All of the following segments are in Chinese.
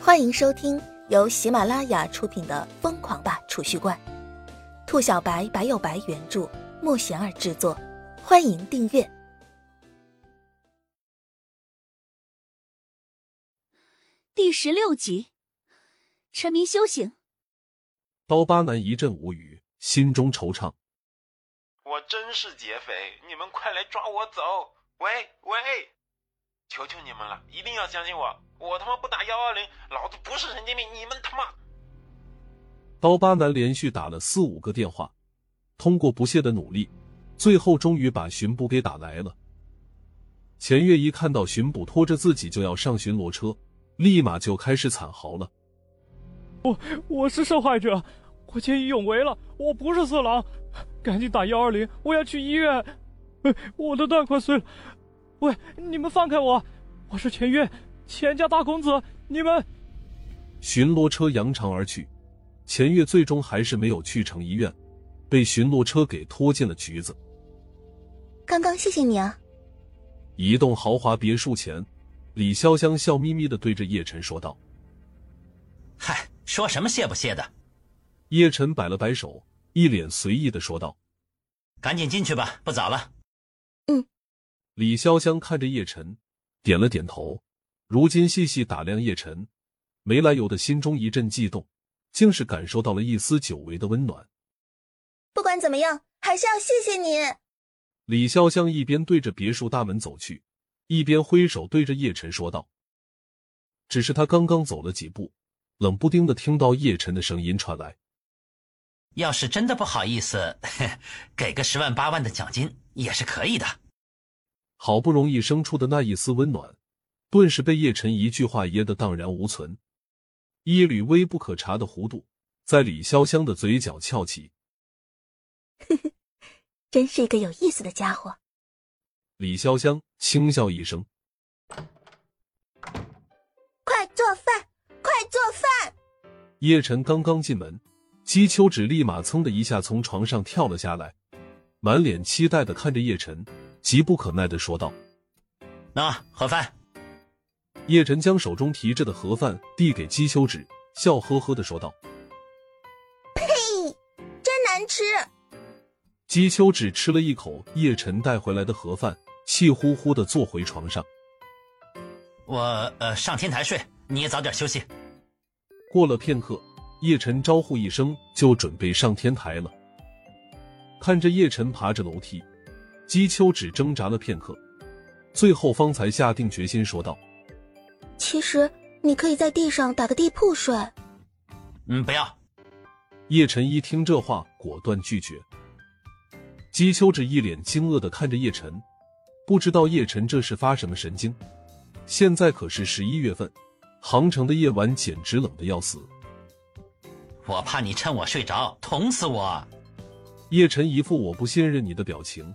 欢迎收听由喜马拉雅出品的《疯狂吧储蓄罐》，兔小白白有白原著，莫贤儿制作。欢迎订阅第十六集。沉迷修行，刀疤男一阵无语，心中惆怅。我真是劫匪，你们快来抓我走！喂喂，求求你们了，一定要相信我！我他妈不打幺二零，老子不是神经病！你们他妈！刀疤男连续打了四五个电话，通过不懈的努力，最后终于把巡捕给打来了。钱月一看到巡捕拖着自己就要上巡逻车，立马就开始惨嚎了。我我是受害者，我见义勇为了，我不是色狼，赶紧打幺二零，我要去医院，我的蛋快碎了，喂，你们放开我，我是钱月，钱家大公子，你们。巡逻车扬长而去，钱月最终还是没有去成医院，被巡逻车给拖进了局子。刚刚谢谢你啊！一栋豪华别墅前，李潇湘笑眯眯的对着叶晨说道：“嗨。”说什么谢不谢的？叶晨摆了摆手，一脸随意的说道：“赶紧进去吧，不早了。”嗯。李潇湘看着叶晨，点了点头。如今细细打量叶晨，没来由的心中一阵悸动，竟是感受到了一丝久违的温暖。不管怎么样，还是要谢谢你。李潇湘一边对着别墅大门走去，一边挥手对着叶晨说道：“只是他刚刚走了几步。”冷不丁的听到叶晨的声音传来：“要是真的不好意思，给个十万八万的奖金也是可以的。”好不容易生出的那一丝温暖，顿时被叶晨一句话噎得荡然无存。一缕微不可察的弧度在李潇湘的嘴角翘起。呵呵，真是一个有意思的家伙。李潇湘轻笑一声：“快做饭。”快做饭！叶晨刚刚进门，姬秋芷立马噌的一下从床上跳了下来，满脸期待的看着叶晨，急不可耐的说道：“那盒饭。”叶晨将手中提着的盒饭递给姬秋芷，笑呵呵的说道：“呸，真难吃！”姬秋芷吃了一口叶晨带回来的盒饭，气呼呼的坐回床上：“我呃上天台睡，你也早点休息。”过了片刻，叶晨招呼一声，就准备上天台了。看着叶晨爬着楼梯，姬秋只挣扎了片刻，最后方才下定决心说道：“其实你可以在地上打个地铺睡。”“嗯，不要。”叶晨一听这话，果断拒绝。姬秋芷一脸惊愕的看着叶晨，不知道叶晨这是发什么神经。现在可是十一月份。杭城的夜晚简直冷的要死，我怕你趁我睡着捅死我。叶晨一副我不信任你的表情，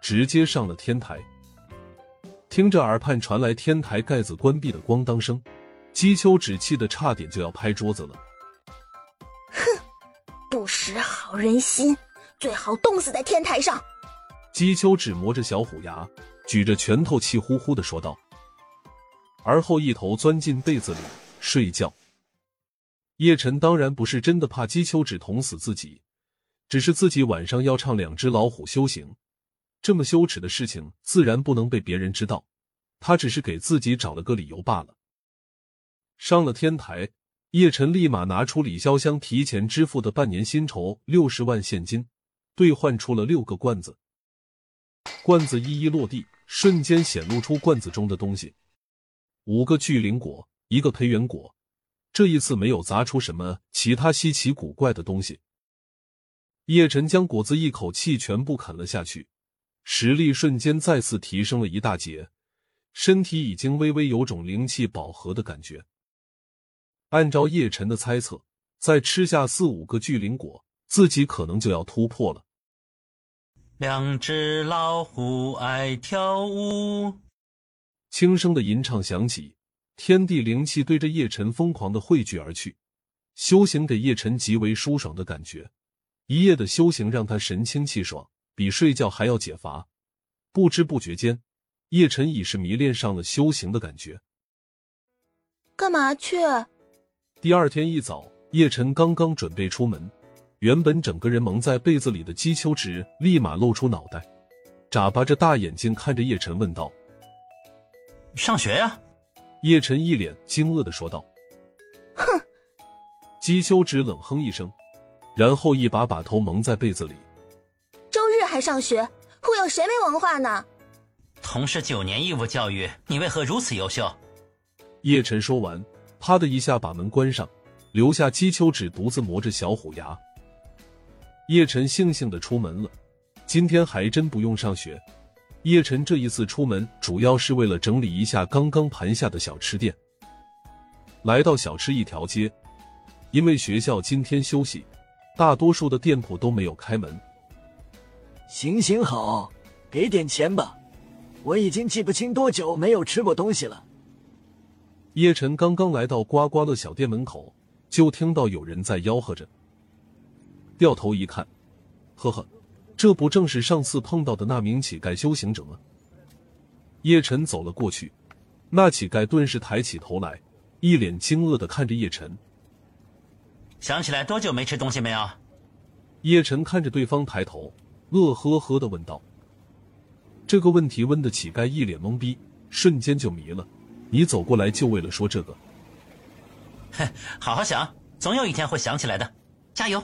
直接上了天台。听着耳畔传来天台盖子关闭的咣当声，姬秋芷气得差点就要拍桌子了。哼，不识好人心，最好冻死在天台上。姬秋芷磨着小虎牙，举着拳头，气呼呼的说道。而后一头钻进被子里睡觉。叶晨当然不是真的怕姬秋芷捅死自己，只是自己晚上要唱两只老虎修行，这么羞耻的事情自然不能被别人知道。他只是给自己找了个理由罢了。上了天台，叶晨立马拿出李潇湘提前支付的半年薪酬六十万现金，兑换出了六个罐子。罐子一一落地，瞬间显露出罐子中的东西。五个巨灵果，一个培元果，这一次没有砸出什么其他稀奇古怪的东西。叶晨将果子一口气全部啃了下去，实力瞬间再次提升了一大截，身体已经微微有种灵气饱和的感觉。按照叶晨的猜测，再吃下四五个巨灵果，自己可能就要突破了。两只老虎爱跳舞。轻声的吟唱响起，天地灵气对着叶晨疯狂的汇聚而去。修行给叶晨极为舒爽的感觉，一夜的修行让他神清气爽，比睡觉还要解乏。不知不觉间，叶晨已是迷恋上了修行的感觉。干嘛去？第二天一早，叶晨刚刚准备出门，原本整个人蒙在被子里的姬秋芷立马露出脑袋，眨巴着大眼睛看着叶晨问道：“上学呀？”叶晨一脸惊愕的说道：“哼！”姬秋芷冷哼一声，然后一把把头蒙在被子里。上学，会有谁没文化呢？同是九年义务教育，你为何如此优秀？叶晨说完。啪的一下把门关上，留下姬秋芷独自磨着小虎牙。叶晨悻悻的出门了，今天还真不用上学。叶晨这一次出门主要是为了整理一下刚刚盘下的小吃店。来到小吃一条街，因为学校今天休息，大多数的店铺都没有开门。行行好，给点钱吧，我已经记不清多久没有吃过东西了。叶晨刚刚来到刮刮乐小店门口，就听到有人在吆喝着。掉头一看，呵呵，这不正是上次碰到的那名乞丐修行者吗？叶晨走了过去，那乞丐顿时抬起头来，一脸惊愕的看着叶晨。想起来多久没吃东西没有？叶晨看着对方抬头，乐呵呵的问道。这个问题问的乞丐一脸懵逼，瞬间就迷了。你走过来就为了说这个？哼，好好想，总有一天会想起来的，加油！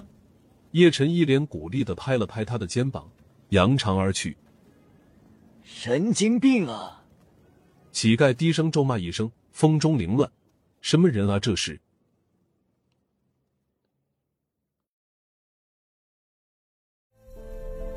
叶晨一脸鼓励的拍了拍他的肩膀，扬长而去。神经病啊！乞丐低声咒骂一声，风中凌乱，什么人啊这是？